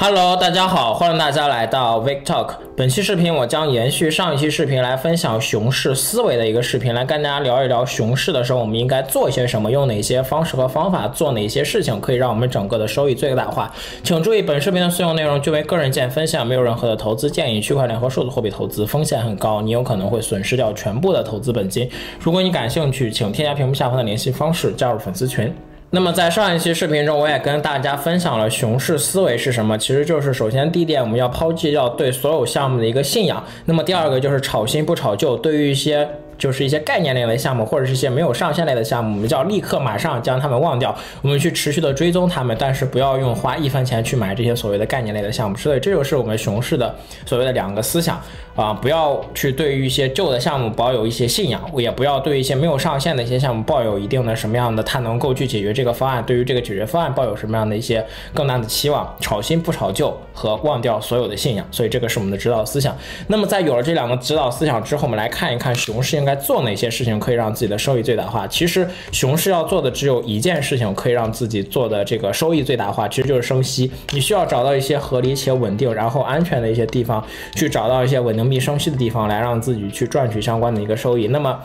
Hello，大家好，欢迎大家来到 Vic Talk。本期视频我将延续上一期视频来分享熊市思维的一个视频，来跟大家聊一聊熊市的时候我们应该做些什么，用哪些方式和方法做哪些事情，可以让我们整个的收益最大化。请注意，本视频的所有内容均为个人见分享，没有任何的投资建议。区块链和数字货币投资风险很高，你有可能会损失掉全部的投资本金。如果你感兴趣，请添加屏幕下方的联系方式加入粉丝群。那么在上一期视频中，我也跟大家分享了熊市思维是什么，其实就是首先第一点，我们要抛弃掉对所有项目的一个信仰。那么第二个就是炒新不炒旧，对于一些。就是一些概念类的项目，或者是一些没有上线类的项目，我们就要立刻马上将他们忘掉。我们去持续的追踪他们，但是不要用花一分钱去买这些所谓的概念类的项目。所以这就是我们熊市的所谓的两个思想啊，不要去对于一些旧的项目保有一些信仰，也不要对一些没有上线的一些项目抱有一定的什么样的它能够去解决这个方案，对于这个解决方案抱有什么样的一些更大的期望。炒新不炒旧和忘掉所有的信仰，所以这个是我们的指导思想。那么在有了这两个指导思想之后，我们来看一看熊市应该做哪些事情可以让自己的收益最大化。其实熊市要做的只有一件事情可以让自己做的这个收益最大化，其实就是升息。你需要找到一些合理且稳定，然后安全的一些地方，去找到一些稳定币升息的地方，来让自己去赚取相关的一个收益。那么。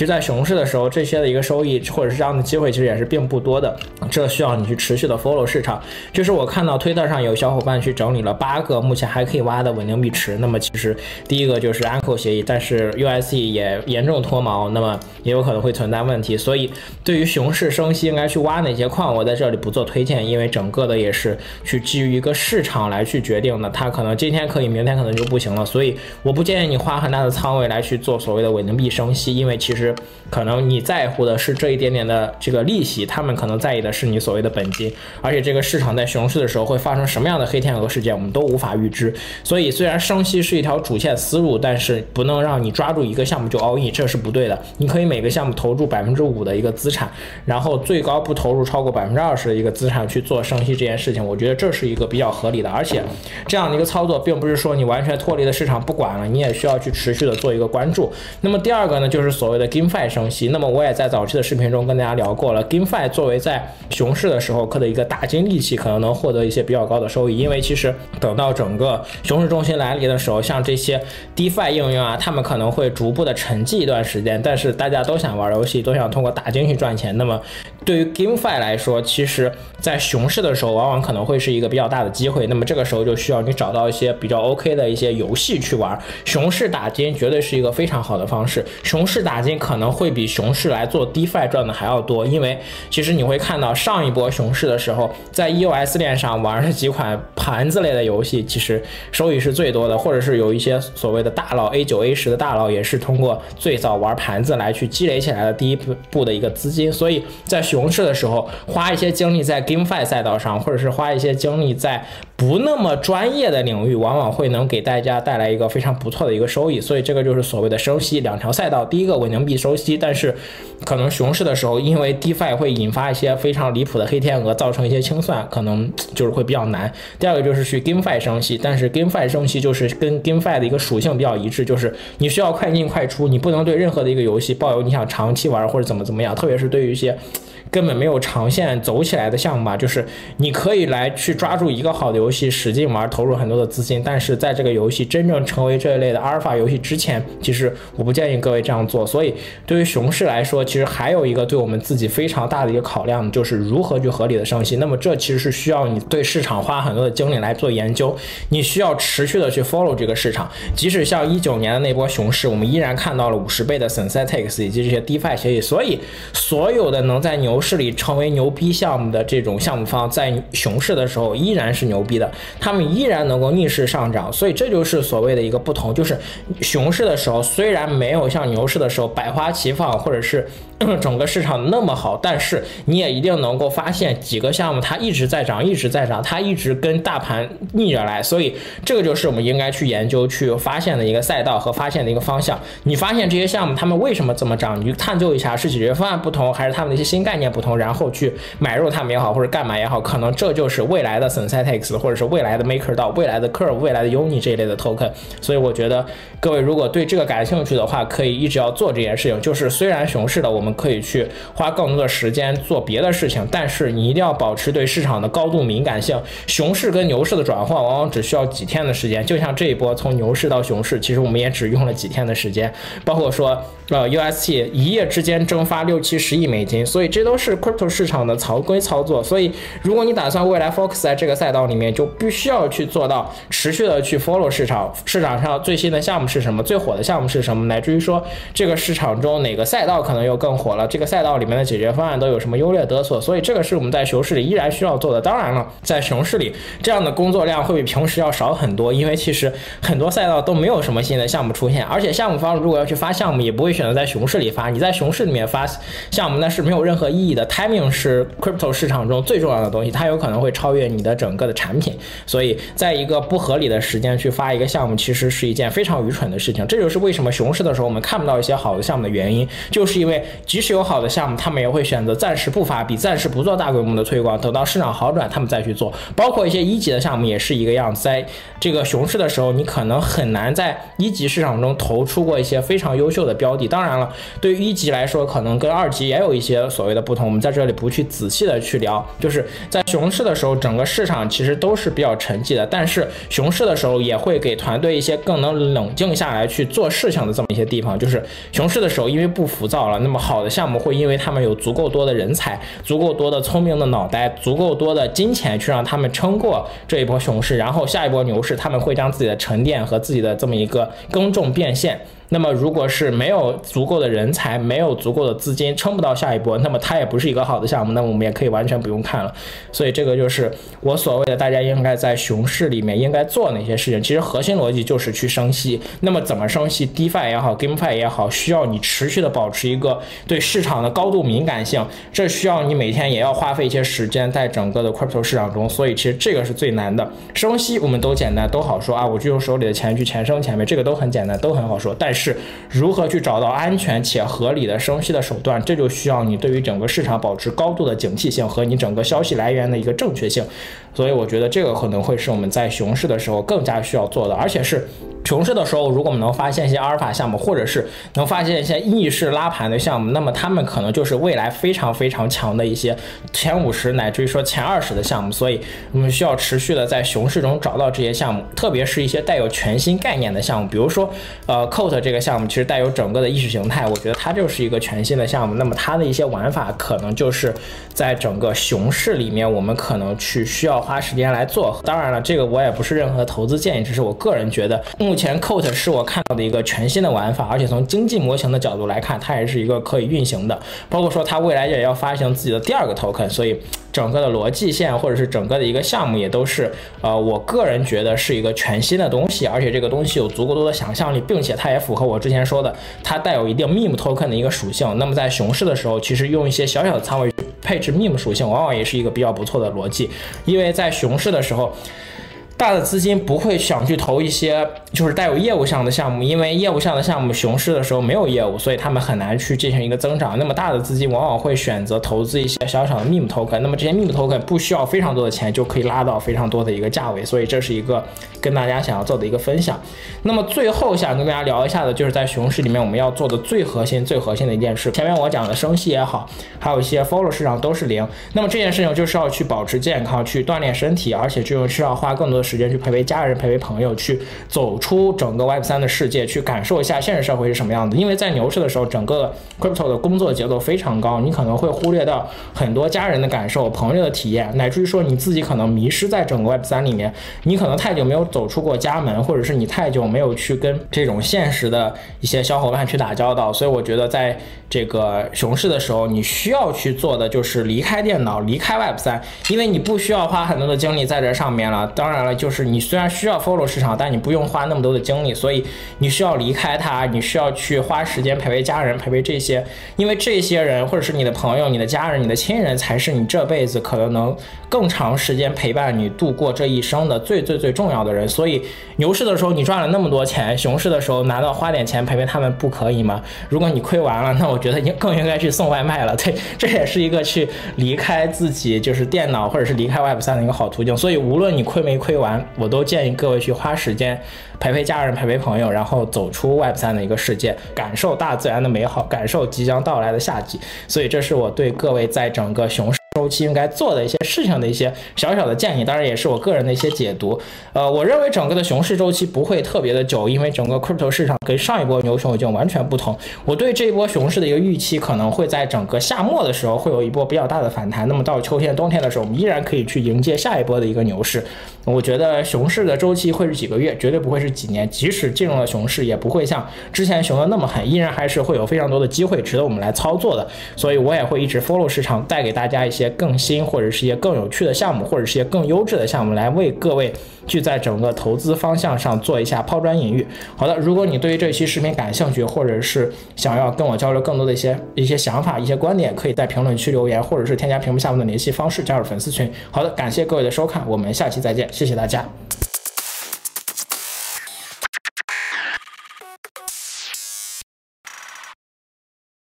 其实，在熊市的时候，这些的一个收益或者是这样的机会，其实也是并不多的。这需要你去持续的 follow 市场。就是我看到推特上有小伙伴去整理了八个目前还可以挖的稳定币池。那么，其实第一个就是 Anko 协议，但是 USC 也严重脱锚，那么也有可能会存在问题。所以，对于熊市升息应该去挖哪些矿，我在这里不做推荐，因为整个的也是去基于一个市场来去决定的。它可能今天可以，明天可能就不行了。所以，我不建议你花很大的仓位来去做所谓的稳定币升息，因为其实。可能你在乎的是这一点点的这个利息，他们可能在意的是你所谓的本金，而且这个市场在熊市的时候会发生什么样的黑天鹅事件，我们都无法预知。所以虽然升息是一条主线思路，但是不能让你抓住一个项目就 all in，这是不对的。你可以每个项目投入百分之五的一个资产，然后最高不投入超过百分之二十的一个资产去做升息这件事情，我觉得这是一个比较合理的。而且这样的一个操作，并不是说你完全脱离了市场不管了，你也需要去持续的做一个关注。那么第二个呢，就是所谓的 GameFi。升息，那么我也在早期的视频中跟大家聊过了。GameFi 作为在熊市的时候刻的一个大金利器，可能能获得一些比较高的收益。因为其实等到整个熊市中心来临的时候，像这些 DeFi 应用啊，他们可能会逐步的沉寂一段时间。但是大家都想玩游戏，都想通过大金去赚钱。那么对于 GameFi 来说，其实在熊市的时候，往往可能会是一个比较大的机会。那么这个时候就需要你找到一些比较 OK 的一些游戏去玩。熊市打金绝对是一个非常好的方式。熊市打金可能。会比熊市来做 DeFi 赚的还要多，因为其实你会看到上一波熊市的时候，在 EOS 链上玩的几款盘子类的游戏，其实收益是最多的，或者是有一些所谓的大佬 A 九 A 十的大佬，也是通过最早玩盘子来去积累起来的第一步的一个资金。所以在熊市的时候，花一些精力在 GameFi 赛道上，或者是花一些精力在不那么专业的领域，往往会能给大家带来一个非常不错的一个收益。所以这个就是所谓的升息两条赛道，第一个稳定币收息。但是，可能熊市的时候，因为 DeFi 会引发一些非常离谱的黑天鹅，造成一些清算，可能就是会比较难。第二个就是去 GameFi 升息，但是 GameFi 升息就是跟 GameFi 的一个属性比较一致，就是你需要快进快出，你不能对任何的一个游戏抱有你想长期玩或者怎么怎么样，特别是对于一些。根本没有长线走起来的项目吧，就是你可以来去抓住一个好的游戏，使劲玩，投入很多的资金。但是在这个游戏真正成为这一类的阿尔法游戏之前，其实我不建议各位这样做。所以对于熊市来说，其实还有一个对我们自己非常大的一个考量，就是如何去合理的升息。那么这其实是需要你对市场花很多的精力来做研究，你需要持续的去 follow 这个市场。即使像一九年的那波熊市，我们依然看到了五十倍的 Synthetics 以及这些 DeFi 协议。所以所有的能在牛市里成为牛逼项目的这种项目方，在熊市的时候依然是牛逼的，他们依然能够逆势上涨，所以这就是所谓的一个不同，就是熊市的时候虽然没有像牛市的时候百花齐放，或者是。整个市场那么好，但是你也一定能够发现几个项目它一直在涨，一直在涨，它一直跟大盘逆着来，所以这个就是我们应该去研究、去发现的一个赛道和发现的一个方向。你发现这些项目他们为什么这么涨，你去探究一下，是解决方案不同，还是他们的一些新概念不同，然后去买入他们也好，或者干嘛也好，可能这就是未来的 Synthetics 或者或者是未来的 Maker 到未来的 Curve、未来的 Uni 这一类的 token。所以我觉得各位如果对这个感兴趣的话，可以一直要做这件事情。就是虽然熊市的我们可以去花更多的时间做别的事情，但是你一定要保持对市场的高度敏感性。熊市跟牛市的转换往往只需要几天的时间，就像这一波从牛市到熊市，其实我们也只用了几天的时间。包括说，呃，UST 一夜之间蒸发六七十亿美金，所以这都是 crypto 市场的常规操作。所以，如果你打算未来 focus 在这个赛道里面，就必须要去做到持续的去 follow 市场，市场上最新的项目是什么，最火的项目是什么，乃至于说这个市场中哪个赛道可能又更火了，这个赛道里面的解决方案都有什么优劣得所。所以，这个是我们在熊市里依然需要做的。当然了，在熊市里，这样的工作量会比平时要少很多，因为其实很多赛道都没有什么新的项目出现，而且项目方如果要去发项目，也不会选择在熊市里发。你在熊市里面发项目，那是没有任何意义你的。Timing 是 crypto 市场中最重要的东西，它有可能会超越你的整个的产品。所以，在一个不合理的时间去发一个项目，其实是一件非常愚蠢的事情。这就是为什么熊市的时候我们看不到一些好的项目的原因，就是因为即使有好的项目，他们也会选择暂时不发，比暂时不做大规模的推广，等到市场好转，他们再去做。包括一些一级的项目也是一个样子，在这个熊市的时候，你可能很难在一级市场中投出过一些非常优秀的标的。当然了，对于一级来说，可能跟二级也有一些所谓的不同。我们在这里不去仔细的去聊，就是在熊市的时候，整个市场其实都是比较沉寂的。但是熊市的时候，也会给团队一些更能冷静下来去做事情的这么一些地方。就是熊市的时候，因为不浮躁了，那么好的项目会因为他们有足够多的人才、足够多的聪明的脑袋、足够多的金钱去让他们撑过这一波熊市，然后下一波牛市，他们会将自己的沉淀和自己的这么一个耕种变现。那么，如果是没有足够的人才，没有足够的资金，撑不到下一波，那么它也不是一个好的项目，那么我们也可以完全不用看了。所以，这个就是我所谓的大家应该在熊市里面应该做哪些事情。其实核心逻辑就是去升息。那么怎么升息？DeFi 也好，GameFi 也好，需要你持续的保持一个对市场的高度敏感性。这需要你每天也要花费一些时间在整个的 Crypto 市场中。所以，其实这个是最难的。升息我们都简单，都好说啊，我就用手里的钱去钱生钱呗，这个都很简单，都很好说。但是是如何去找到安全且合理的升息的手段？这就需要你对于整个市场保持高度的警惕性和你整个消息来源的一个正确性。所以我觉得这个可能会是我们在熊市的时候更加需要做的，而且是熊市的时候，如果我们能发现一些阿尔法项目，或者是能发现一些逆势拉盘的项目，那么他们可能就是未来非常非常强的一些前五十乃至于说前二十的项目。所以我们需要持续的在熊市中找到这些项目，特别是一些带有全新概念的项目，比如说呃 c o t 这个项目，其实带有整个的意识形态，我觉得它就是一个全新的项目。那么它的一些玩法可能就是在整个熊市里面，我们可能去需要。花时间来做，当然了，这个我也不是任何投资建议，只是我个人觉得，目前 Coat 是我看到的一个全新的玩法，而且从经济模型的角度来看，它也是一个可以运行的，包括说它未来也要发行自己的第二个 token，所以整个的逻辑线或者是整个的一个项目也都是，呃，我个人觉得是一个全新的东西，而且这个东西有足够多的想象力，并且它也符合我之前说的，它带有一定 meme token 的一个属性。那么在熊市的时候，其实用一些小小的仓位。配置 meme 属性往往也是一个比较不错的逻辑，因为在熊市的时候。大的资金不会想去投一些就是带有业务项的项目，因为业务项的项目熊市的时候没有业务，所以他们很难去进行一个增长。那么大的资金往往会选择投资一些小小的 meme token，那么这些 meme token 不需要非常多的钱就可以拉到非常多的一个价位，所以这是一个跟大家想要做的一个分享。那么最后想跟大家聊一下的，就是在熊市里面我们要做的最核心、最核心的一件事。前面我讲的升息也好，还有一些 follow 市场都是零。那么这件事情就是要去保持健康，去锻炼身体，而且这种是要花更多的。时间去陪陪家人，陪陪朋友，去走出整个 Web 三的世界，去感受一下现实社会是什么样子。因为在牛市的时候，整个 Crypto 的工作节奏非常高，你可能会忽略到很多家人的感受、朋友的体验，乃至于说你自己可能迷失在整个 Web 三里面。你可能太久没有走出过家门，或者是你太久没有去跟这种现实的一些小伙伴去打交道。所以我觉得，在这个熊市的时候，你需要去做的就是离开电脑，离开 Web 三，因为你不需要花很多的精力在这上面了。当然了。就是你虽然需要 follow 市场，但你不用花那么多的精力，所以你需要离开它，你需要去花时间陪陪家人，陪陪这些，因为这些人或者是你的朋友、你的家人、你的亲人，才是你这辈子可能能更长时间陪伴你度过这一生的最最最重要的人。所以牛市的时候你赚了那么多钱，熊市的时候难道花点钱陪陪他们不可以吗？如果你亏完了，那我觉得应更应该去送外卖了。对，这也是一个去离开自己就是电脑或者是离开 Web 三的一个好途径。所以无论你亏没亏完，我都建议各位去花时间陪陪家人、陪陪朋友，然后走出 Web 三的一个世界，感受大自然的美好，感受即将到来的夏季。所以这是我对各位在整个熊市。期应该做的一些事情的一些小小的建议，当然也是我个人的一些解读。呃，我认为整个的熊市周期不会特别的久，因为整个 crypto 市场跟上一波牛熊已经完全不同。我对这一波熊市的一个预期，可能会在整个夏末的时候会有一波比较大的反弹。那么到秋天、冬天的时候，我们依然可以去迎接下一波的一个牛市。我觉得熊市的周期会是几个月，绝对不会是几年。即使进入了熊市，也不会像之前熊的那么狠，依然还是会有非常多的机会值得我们来操作的。所以我也会一直 follow 市场，带给大家一些。些更新或者是一些更有趣的项目，或者是一些更优质的项目，来为各位去在整个投资方向上做一下抛砖引玉。好的，如果你对于这期视频感兴趣，或者是想要跟我交流更多的一些一些想法、一些观点，可以在评论区留言，或者是添加屏幕下方的联系方式加入粉丝群。好的，感谢各位的收看，我们下期再见，谢谢大家。